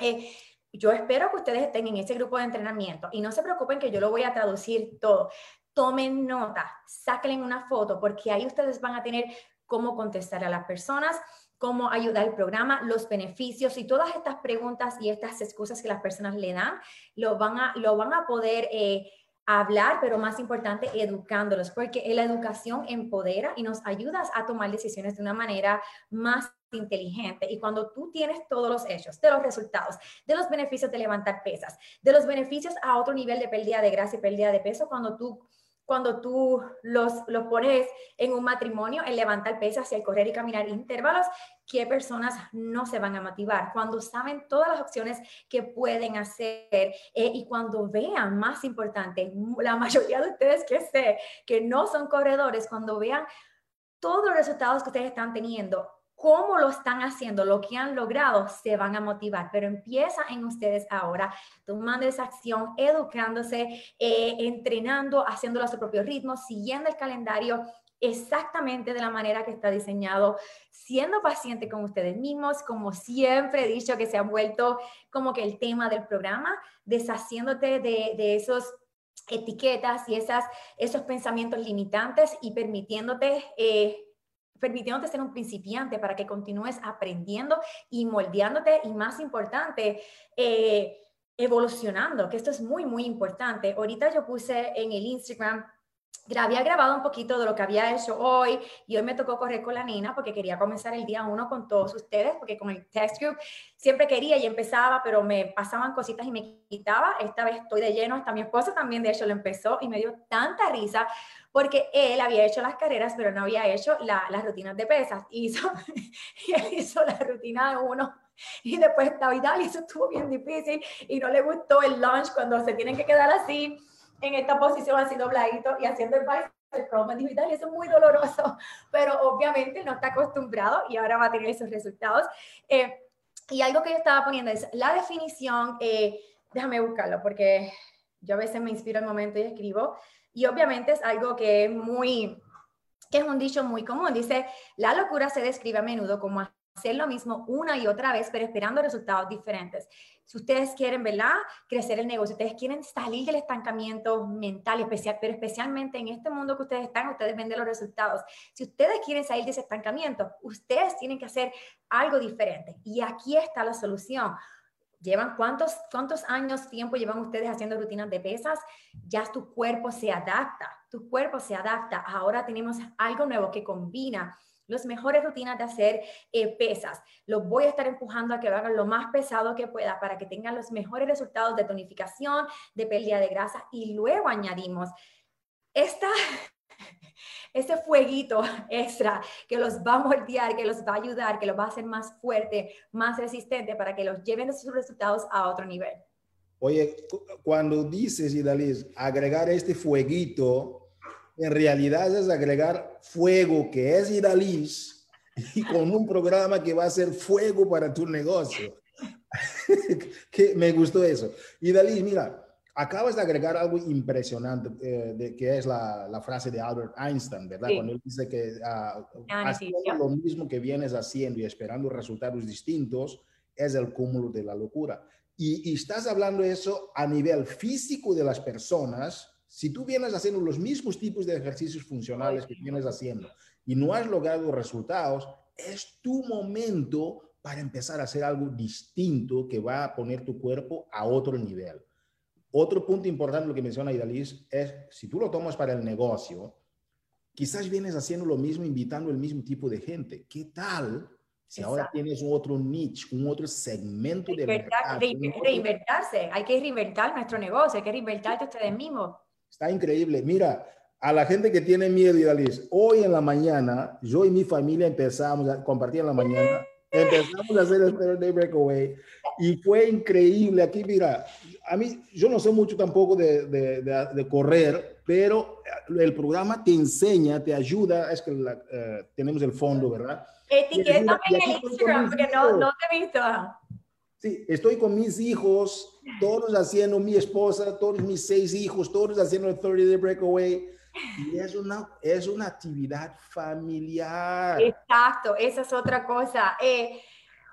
S4: Eh, yo espero que ustedes estén en ese grupo de entrenamiento y no se preocupen que yo lo voy a traducir todo. Tomen nota, sáquenle una foto, porque ahí ustedes van a tener cómo contestar a las personas, cómo ayudar al programa, los beneficios y todas estas preguntas y estas excusas que las personas le dan, lo van a, lo van a poder... Eh, hablar, pero más importante, educándolos, porque la educación empodera y nos ayuda a tomar decisiones de una manera más inteligente. Y cuando tú tienes todos los hechos, de los resultados, de los beneficios de levantar pesas, de los beneficios a otro nivel de pérdida de grasa y pérdida de peso, cuando tú cuando tú los, los pones en un matrimonio, en levantar pesas y el correr y caminar intervalos, ¿qué personas no se van a motivar? Cuando saben todas las opciones que pueden hacer eh, y cuando vean, más importante, la mayoría de ustedes que sé que no son corredores, cuando vean todos los resultados que ustedes están teniendo, cómo lo están haciendo, lo que han logrado, se van a motivar. Pero empieza en ustedes ahora, tomando esa acción, educándose, eh, entrenando, haciéndolo a su propio ritmo, siguiendo el calendario exactamente de la manera que está diseñado, siendo paciente con ustedes mismos, como siempre he dicho que se ha vuelto como que el tema del programa, deshaciéndote de, de esos etiquetas y esas, esos pensamientos limitantes y permitiéndote eh, permitiéndote ser un principiante para que continúes aprendiendo y moldeándote y más importante, eh, evolucionando, que esto es muy, muy importante. Ahorita yo puse en el Instagram había grabado un poquito de lo que había hecho hoy y hoy me tocó correr con la nina porque quería comenzar el día uno con todos ustedes, porque con el test group siempre quería y empezaba, pero me pasaban cositas y me quitaba. Esta vez estoy de lleno, hasta mi esposo también de hecho lo empezó y me dio tanta risa porque él había hecho las carreras, pero no había hecho las rutinas de pesas. Hizo, y él hizo la rutina de uno y después estaba y tal, y eso estuvo bien difícil y no le gustó el lunch cuando se tienen que quedar así en esta posición así dobladito y haciendo el bicep curl, me y eso es muy doloroso, pero obviamente no está acostumbrado y ahora va a tener esos resultados. Eh, y algo que yo estaba poniendo es la definición, eh, déjame buscarlo porque yo a veces me inspiro el momento y escribo, y obviamente es algo que es muy, que es un dicho muy común. Dice, la locura se describe a menudo como hacer lo mismo una y otra vez, pero esperando resultados diferentes. Si ustedes quieren, ¿verdad? Crecer el negocio, ustedes quieren salir del estancamiento mental, especial, pero especialmente en este mundo que ustedes están, ustedes venden los resultados. Si ustedes quieren salir de ese estancamiento, ustedes tienen que hacer algo diferente. Y aquí está la solución. ¿Llevan cuántos, cuántos años, tiempo llevan ustedes haciendo rutinas de pesas? Ya tu cuerpo se adapta, tu cuerpo se adapta. Ahora tenemos algo nuevo que combina las mejores rutinas de hacer eh, pesas. Los voy a estar empujando a que lo hagan lo más pesado que pueda para que tengan los mejores resultados de tonificación, de pérdida de grasa y luego añadimos esta ese fueguito extra que los va a moldear, que los va a ayudar, que los va a hacer más fuerte, más resistente para que los lleven sus resultados a otro nivel.
S1: Oye, cuando dices, Idalis, agregar este fueguito, en realidad es agregar fuego, que es Idalis, y con un programa que va a ser fuego para tu negocio. que me gustó eso. Idalis, mira, Acabas de agregar algo impresionante, eh, de, que es la, la, frase de Albert Einstein, ¿verdad? Cuando él dice que uh, lo mismo que vienes haciendo y esperando resultados distintos es el cúmulo de la locura. Y, y, estás hablando eso a nivel físico de las personas. Si tú vienes haciendo los mismos tipos de ejercicios funcionales que vienes haciendo y no has logrado resultados, es tu momento para empezar a hacer algo distinto que va a poner tu cuerpo a otro nivel. Otro punto importante, lo que menciona Idalis, es si tú lo tomas para el negocio, quizás vienes haciendo lo mismo, invitando el mismo tipo de gente. ¿Qué tal si ahora tienes un otro niche, un otro segmento de mercado?
S4: reinvertirse, hay que reinvertir nuestro negocio, hay que reinvertirte ustedes mismos.
S1: Está increíble. Mira, a la gente que tiene miedo, Idalis, hoy en la mañana, yo y mi familia empezamos a compartir en la mañana Empezamos a hacer el Third Day Breakaway y fue increíble. Aquí, mira, a mí, yo no sé mucho tampoco de, de, de, correr, pero el programa te enseña, te ayuda. Es que uh, tenemos el fondo, ¿verdad?
S4: Etiquétame en el Instagram porque no, no te he visto.
S1: Sí, estoy con mis hijos, todos haciendo, mi esposa, todos mis seis hijos, todos haciendo el 30 Day Breakaway. Y es una, es una actividad familiar.
S4: Exacto, esa es otra cosa. Eh,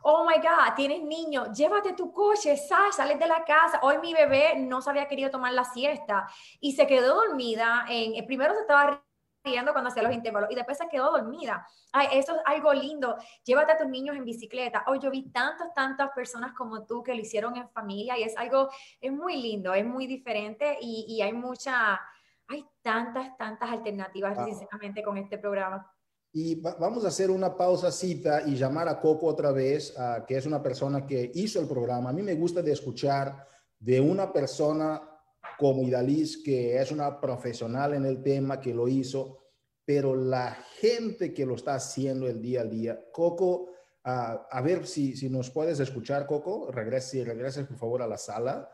S4: oh my God, tienes niño, llévate tu coche, sal, sales de la casa. Hoy mi bebé no se había querido tomar la siesta y se quedó dormida. En, primero se estaba riendo cuando hacía los intervalos y después se quedó dormida. Ay, eso es algo lindo. Llévate a tus niños en bicicleta. Hoy yo vi tantas, tantas personas como tú que lo hicieron en familia y es algo, es muy lindo, es muy diferente y, y hay mucha, hay tantas, tantas alternativas precisamente con este programa.
S1: Y vamos a hacer una pausa cita y llamar a Coco otra vez, que es una persona que hizo el programa. A mí me gusta de escuchar de una persona como Idalis, que es una profesional en el tema, que lo hizo, pero la gente que lo está haciendo el día a día. Coco, a ver si, si nos puedes escuchar, Coco, regrese, regreses por favor a la sala.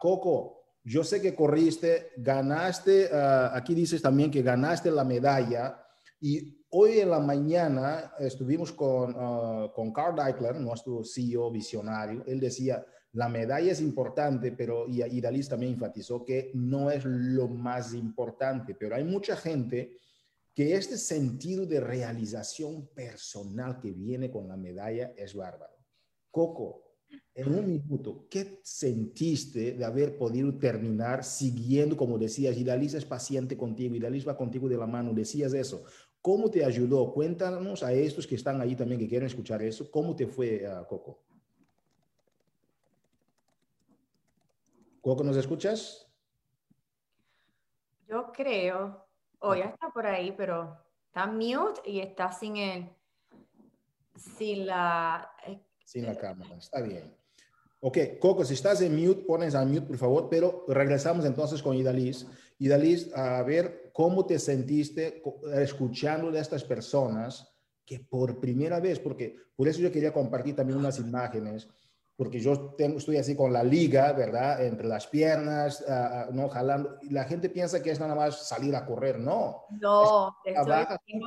S1: Coco, yo sé que corriste, ganaste, aquí dices también que ganaste la medalla y hoy en la mañana estuvimos con, uh, con Carl Deichler, nuestro CEO visionario. Él decía, la medalla es importante, pero y, y también enfatizó que no es lo más importante, pero hay mucha gente que este sentido de realización personal que viene con la medalla es bárbaro. Coco, en un minuto, ¿qué sentiste de haber podido terminar siguiendo, como decías, y Dalis es paciente contigo, y Dalis va contigo de la mano, decías eso, ¿Cómo te ayudó? Cuéntanos a estos que están ahí también, que quieren escuchar eso. ¿Cómo te fue, uh, Coco? Coco, ¿nos escuchas?
S4: Yo creo, o oh, ya está por ahí, pero está mute y está sin el, sin la...
S1: Eh, sin la cámara, está bien. Ok, Coco, si estás en mute, pones a mute, por favor, pero regresamos entonces con Idalis. Idalis, a ver cómo te sentiste escuchando de estas personas que por primera vez, porque por eso yo quería compartir también unas imágenes, porque yo tengo, estoy así con la liga, ¿verdad? Entre las piernas, uh, ¿no? Jalando. Y la gente piensa que es nada más salir a correr. No.
S4: No,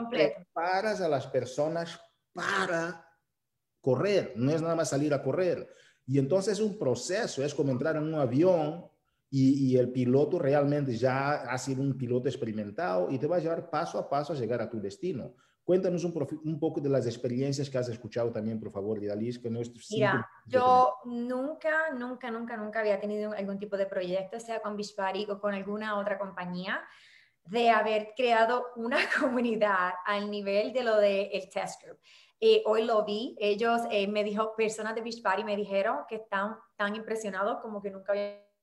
S1: preparas a las personas para correr, no es nada más salir a correr. Y entonces es un proceso, es como entrar en un avión y, el piloto realmente ya ha sido un piloto experimentado y te va a llevar paso a paso a llegar a tu destino. Cuéntanos un, un poco de las experiencias que has escuchado también, por favor, Lidalis, que no es
S4: Mira, yo nunca, nunca, nunca, nunca había tenido algún tipo de proyecto, sea con Beachbody o con alguna otra compañía, de haber creado una comunidad al nivel de lo del el test group. Eh, hoy lo vi, ellos eh, me dijo, personas de Beachbody me dijeron que están tan impresionados como que nunca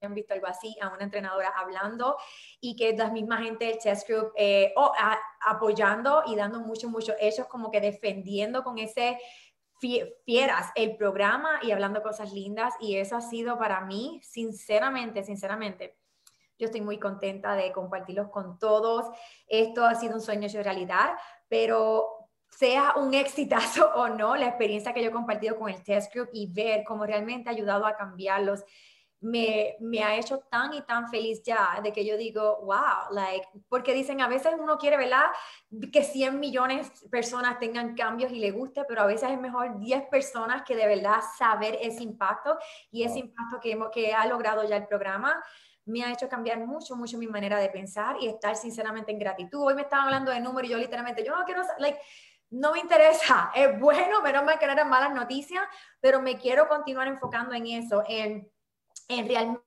S4: habían visto algo así a una entrenadora hablando y que la misma gente del chess group eh, apoyando y dando mucho, mucho, ellos como que defendiendo con ese fieras el programa y hablando cosas lindas y eso ha sido para mí, sinceramente, sinceramente, yo estoy muy contenta de compartirlos con todos. Esto ha sido un sueño hecho realidad, pero sea un exitazo o no, la experiencia que yo he compartido con el test group y ver cómo realmente ha ayudado a cambiarlos, me, me, ha hecho tan y tan feliz ya de que yo digo, wow, like, porque dicen a veces uno quiere, ¿verdad? Que 100 millones de personas tengan cambios y le guste, pero a veces es mejor 10 personas que de verdad saber ese impacto y ese impacto que, que ha logrado ya el programa me ha hecho cambiar mucho, mucho mi manera de pensar y estar sinceramente en gratitud. Hoy me estaban hablando de números y yo literalmente, yo no quiero, like, no me interesa, es bueno, menos mal que no eran malas noticias, pero me quiero continuar enfocando en eso, en, en realmente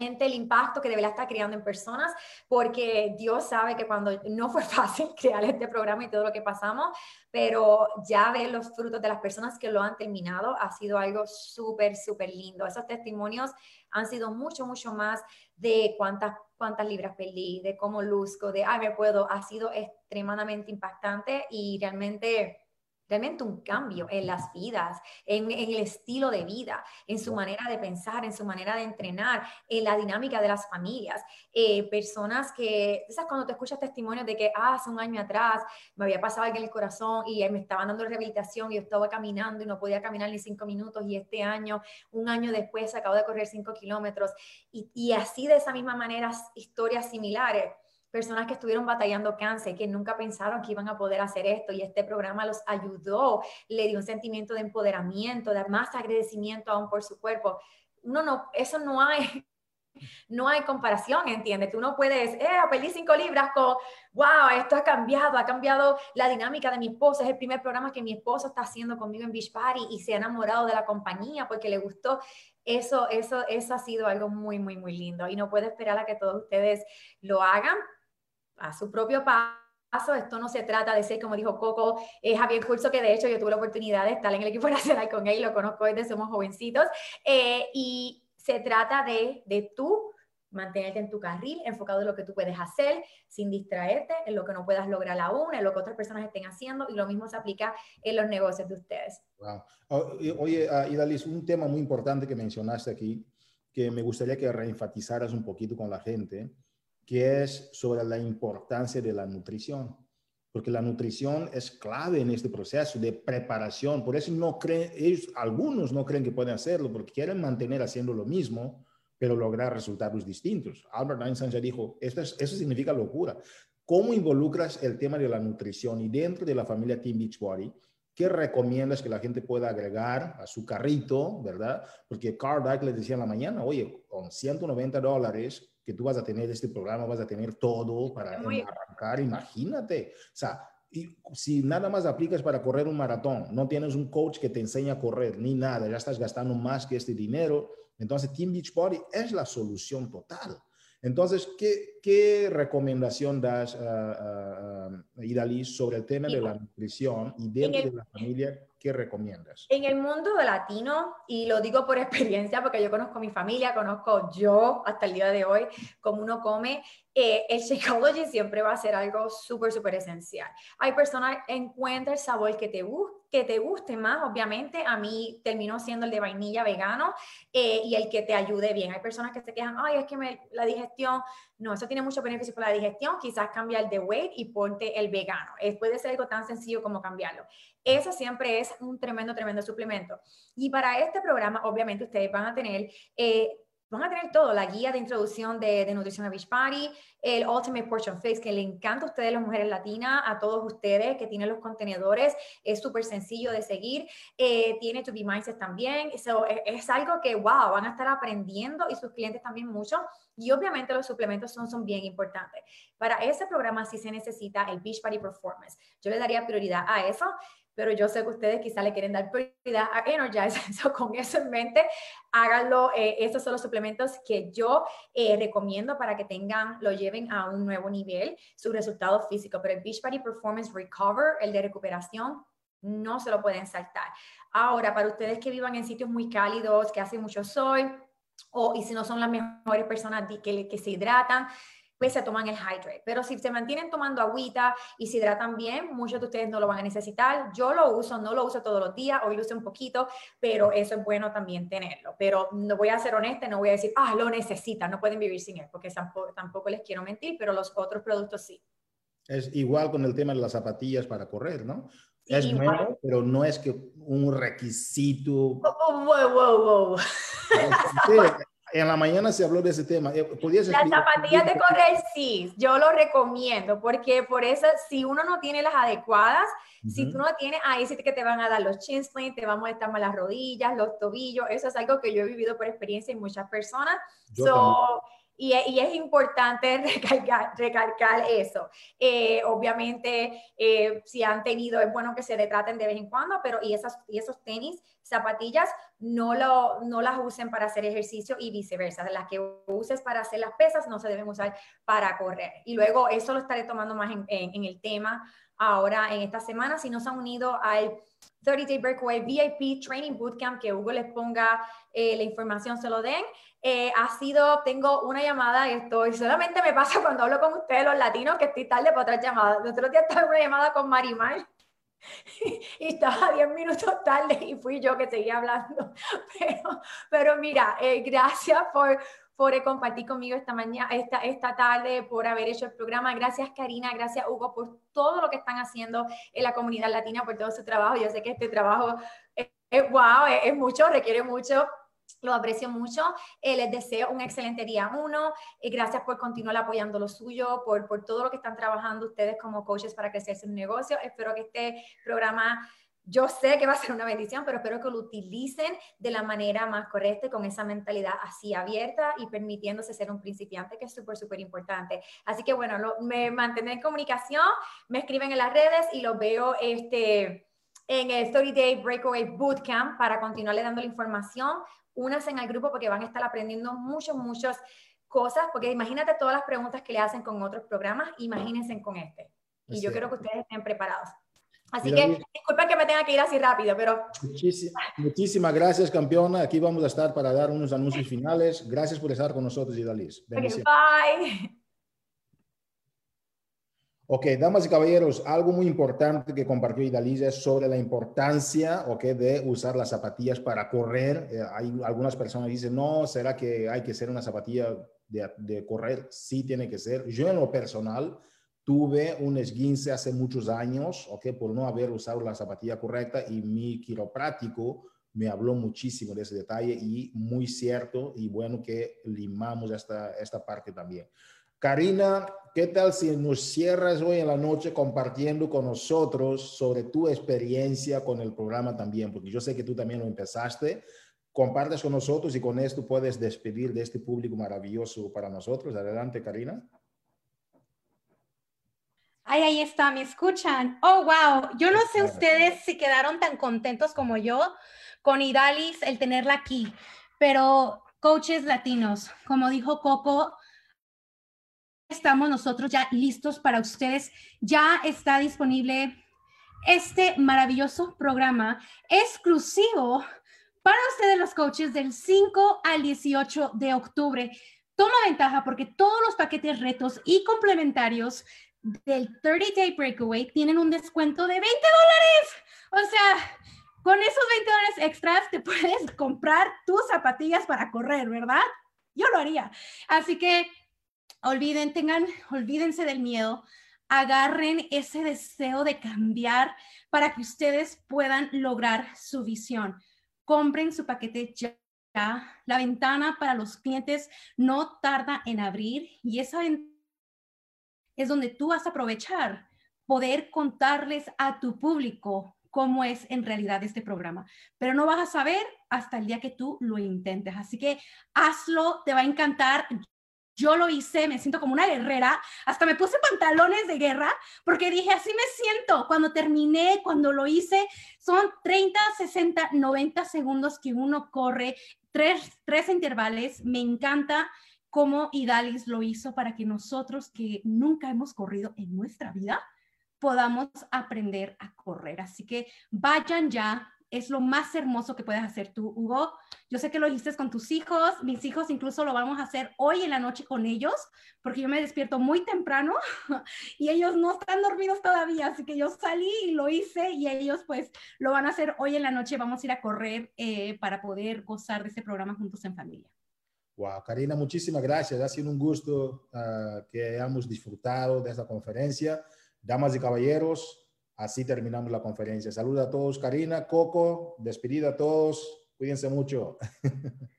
S4: el impacto que debería estar creando en personas, porque Dios sabe que cuando no fue fácil crear este programa y todo lo que pasamos, pero ya ver los frutos de las personas que lo han terminado ha sido algo súper, súper lindo. Esos testimonios han sido mucho, mucho más de cuántas, cuántas libras perdí, de cómo luzco, de, ay, me puedo, ha sido extremadamente impactante y realmente realmente un cambio en las vidas, en, el estilo de vida, en su manera de pensar, en su manera de entrenar, en la dinámica de las familias. Eh, personas que, ¿sabes? Cuando te escuchas testimonios de que ah, hace un año atrás me había pasado algo en el corazón y me estaban dando rehabilitación y yo estaba caminando y no podía caminar ni cinco minutos y este año, un año después, acabo de correr cinco kilómetros y, y así de esa misma manera, historias similares personas que estuvieron batallando cáncer, que nunca pensaron que iban a poder hacer esto y este programa los ayudó, le dio un sentimiento de empoderamiento, de más agradecimiento aún por su cuerpo. No, no, eso no hay, no hay comparación, ¿entiendes? Tú no puedes, eh, perdí cinco libras con, wow, esto ha cambiado, ha cambiado la dinámica de mi esposo, es el primer programa que mi esposo está haciendo conmigo en Beach Party y se ha enamorado de la compañía porque le gustó. Eso, eso, eso ha sido algo muy, muy, muy lindo y no puedo esperar a que todos ustedes lo hagan a su propio esto no se trata de ser, como dijo Coco, eh, Javier Curso, que de hecho yo tuve la oportunidad de estar en el equipo nacional con él, lo conozco desde somos jovencitos, eh, y se trata de, de tú mantenerte en tu carril, enfocado en lo que tú puedes hacer, sin distraerte en lo que no puedas lograr aún, en lo que otras personas estén haciendo, y lo mismo se aplica en los negocios de ustedes.
S1: Wow. Oh, oye, uh, Idalis, un tema muy importante que mencionaste aquí, que me gustaría que reenfatizaras un poquito con la gente, que es sobre la importancia de la nutrición. Porque la nutrición es clave en este proceso de preparación. Por eso no creen, algunos no creen que pueden hacerlo porque quieren mantener haciendo lo mismo, pero lograr resultados distintos. Albert Einstein ya dijo, esto eso significa locura. ¿Cómo involucras el tema de la nutrición y dentro de la familia Team Beachbody? ¿Qué recomiendas que la gente pueda agregar a su carrito, verdad? Porque Carl Dweck le decía en la mañana, oye, con 190 dólares que tú vas a tener este programa, vas a tener todo para arrancar, imagínate. O sea, y si nada más aplicas para correr un maratón, no tienes un coach que te enseñe a correr ni nada, ya estás gastando más que este dinero, entonces Team Beachbody es la solución total. Entonces, ¿qué, qué recomendación das, a uh, sobre el tema de la nutrición y dentro de la familia ¿qué recomiendas?
S4: En el mundo latino, y lo digo por experiencia, porque yo conozco mi familia, conozco yo hasta el día de hoy, cómo uno come, eh, el Shakeology siempre va a ser algo súper, súper esencial. Hay personas, encuentra el sabor que te, que te guste más, obviamente, a mí terminó siendo el de vainilla vegano eh, y el que te ayude bien. Hay personas que se quejan, ay, es que la digestión, no, eso tiene mucho beneficio para la digestión, quizás cambia el de weight y ponte el vegano. Es, puede ser algo tan sencillo como cambiarlo. Eso siempre es un tremendo, tremendo suplemento. Y para este programa, obviamente, ustedes van a tener... Eh, van a tener todo, la guía de introducción de, de nutrición a Beach Party, el Ultimate Portion Fix, que le encanta a ustedes, las mujeres latinas, a todos ustedes que tienen los contenedores, es súper sencillo de seguir, eh, tiene To Be Mindset también, eso es, es, algo que, wow, van a estar aprendiendo y sus clientes también mucho, y obviamente los suplementos son, son bien importantes. Para ese programa sí se necesita el Beach Party Performance, yo le daría prioridad a eso, pero yo sé que ustedes quizá le quieren dar prioridad a Energize. So, con eso en mente, háganlo. Eh, estos son los suplementos que yo eh, recomiendo para que tengan, lo lleven a un nuevo nivel, su resultado físico. Pero el Beachbody Performance Recover, el de recuperación, no se lo pueden saltar. Ahora, para ustedes que vivan en sitios muy cálidos, que hace mucho sol, o y si no son las mejores personas que, que se hidratan, pues se toman el hydrate. Pero si se mantienen tomando agüita y se hidratan bien, muchos de ustedes no lo van a necesitar. Yo lo uso, no lo uso todos los días, hoy lo uso un poquito, pero eso es bueno también tenerlo. Pero no voy a ser honesta, no voy a decir, ah, lo necesitan, no pueden vivir sin él, porque tampoco, tampoco les quiero mentir, pero los otros productos sí.
S1: Es igual con el tema de las zapatillas para correr, ¿no? es bueno, pero no es que un requisito. Wow,
S4: wow, wow, wow
S1: en la mañana se habló de ese tema. Eh,
S4: Las zapatillas de correr, sí, yo lo recomiendo, porque por eso, si uno no tiene las adecuadas, si tú no tienes, ahí sí que te van a dar los chin splints, te van a molestar más las rodillas, los tobillos, eso es algo que yo he vivido por experiencia en muchas personas. Y, es importante recalcar, eso. Eh, obviamente, eh, si han tenido, es bueno que se retraten de vez en cuando, pero y, esas, y esos tenis, zapatillas, no, lo, no las usen para hacer ejercicio y viceversa. Las que uses para hacer las pesas no se deben usar para correr. Y luego eso lo estaré tomando más en el tema ahora en esta semana. Si no se han unido al 30 Day Breakaway VIP Training Bootcamp, que Hugo les ponga eh, la información, se lo den. Eh, ha sido, tengo una llamada, estoy, solamente me pasa cuando hablo con ustedes los latinos, que estoy tarde para otra llamada. El otro día estaba en una llamada con Marimar y estaba 10 minutos tarde y fui yo que seguía hablando. Pero, pero mira, eh, gracias por, por compartir conmigo esta mañana, esta, esta tarde, por haber hecho el programa. Gracias Karina, gracias Hugo por todo lo que están haciendo en la comunidad latina, por todo su trabajo. Yo sé que este trabajo es, wow, es, mucho, requiere mucho. Lo aprecio mucho. Eh, les deseo un excelente día uno. y gracias por continuar apoyando lo suyo, por, por todo lo que están trabajando ustedes como coaches para crecer su negocio. Espero que este programa yo sé que va a ser una bendición, pero espero que lo utilicen de la manera más correcta y con esa mentalidad así abierta y permitiéndose ser un principiante, que es súper, súper importante. Así que bueno, me mantendré en comunicación, me escriben en las redes y los veo este, en el 30 Day Breakaway Bootcamp para continuarle dando la información. Únanse al grupo porque van a estar aprendiendo muchas, muchas cosas, porque imagínate todas las preguntas que le hacen con otros programas, imagínense con este Y yo quiero que ustedes estén preparados. Así que disculpen que me tenga que ir así rápido, pero...
S1: muchísimas gracias, campeona. Aquí vamos a estar para dar unos anuncios finales. Gracias por estar con nosotros, Idalis.
S4: bye.
S1: Ok, damas y caballeros, algo muy importante que compartió Idalis es sobre la importancia okay, de usar las zapatillas para correr. Eh, hay algunas personas que dicen, no, ¿será que hay que ser una zapatilla de, de correr? Sí tiene que ser. Yo en lo personal Tuve un esguince hace muchos años, ¿ok? Por no haber usado la zapatilla correcta y mi quiropráctico me habló muchísimo de ese detalle y muy cierto y bueno que limamos esta, esta parte también. Karina, ¿qué tal si nos cierras hoy en la noche compartiendo con nosotros sobre tu experiencia con el programa también? Porque yo sé que tú también lo empezaste. Compartes con nosotros y con esto puedes despedir de este público maravilloso para nosotros. Adelante, Karina.
S2: Ay, ahí está, me escuchan. Oh, wow. Yo no sé ustedes si quedaron tan contentos como yo con Idalis, el tenerla aquí, pero coaches latinos, como dijo Coco, estamos nosotros ya listos para ustedes. Ya está disponible este maravilloso programa exclusivo para ustedes los coaches del 5 al 18 de octubre. Toma ventaja porque todos los paquetes retos y complementarios del 30 Day Breakaway tienen un descuento de 20 dólares. O sea, con esos 20 dólares extras te puedes comprar tus zapatillas para correr, ¿verdad? Yo lo haría. Así que olviden, tengan, olvídense del miedo, agarren ese deseo de cambiar para que ustedes puedan lograr su visión. Compren su paquete ya. La ventana para los clientes no tarda en abrir y esa ventana es donde tú vas a aprovechar poder contarles a tu público cómo es en realidad este programa. Pero no vas a saber hasta el día que tú lo intentes. Así que hazlo, te va a encantar. Yo lo hice, me siento como una guerrera, hasta me puse pantalones de guerra porque dije, así me siento. Cuando terminé, cuando lo hice, son 30, 60, 90 segundos que uno corre, tres, tres intervalos. Me encanta cómo Idalis lo hizo para que nosotros que nunca hemos corrido en nuestra vida podamos aprender a correr. Así que vayan ya, es lo más hermoso que puedes hacer tú, Hugo. Yo sé que lo hiciste con tus hijos, mis hijos incluso lo vamos a hacer hoy en la noche con ellos, porque yo me despierto muy temprano y ellos no están dormidos todavía, así que yo salí y lo hice y ellos pues lo van a hacer hoy en la noche, vamos a ir a correr eh, para poder gozar de este programa juntos en familia.
S1: Wow, Karina, muchísimas gracias. Ha sido un gusto uh, que hayamos disfrutado de esta conferencia. Damas y caballeros, así terminamos la conferencia. Saludos a todos, Karina, Coco, despedida a todos. Cuídense mucho.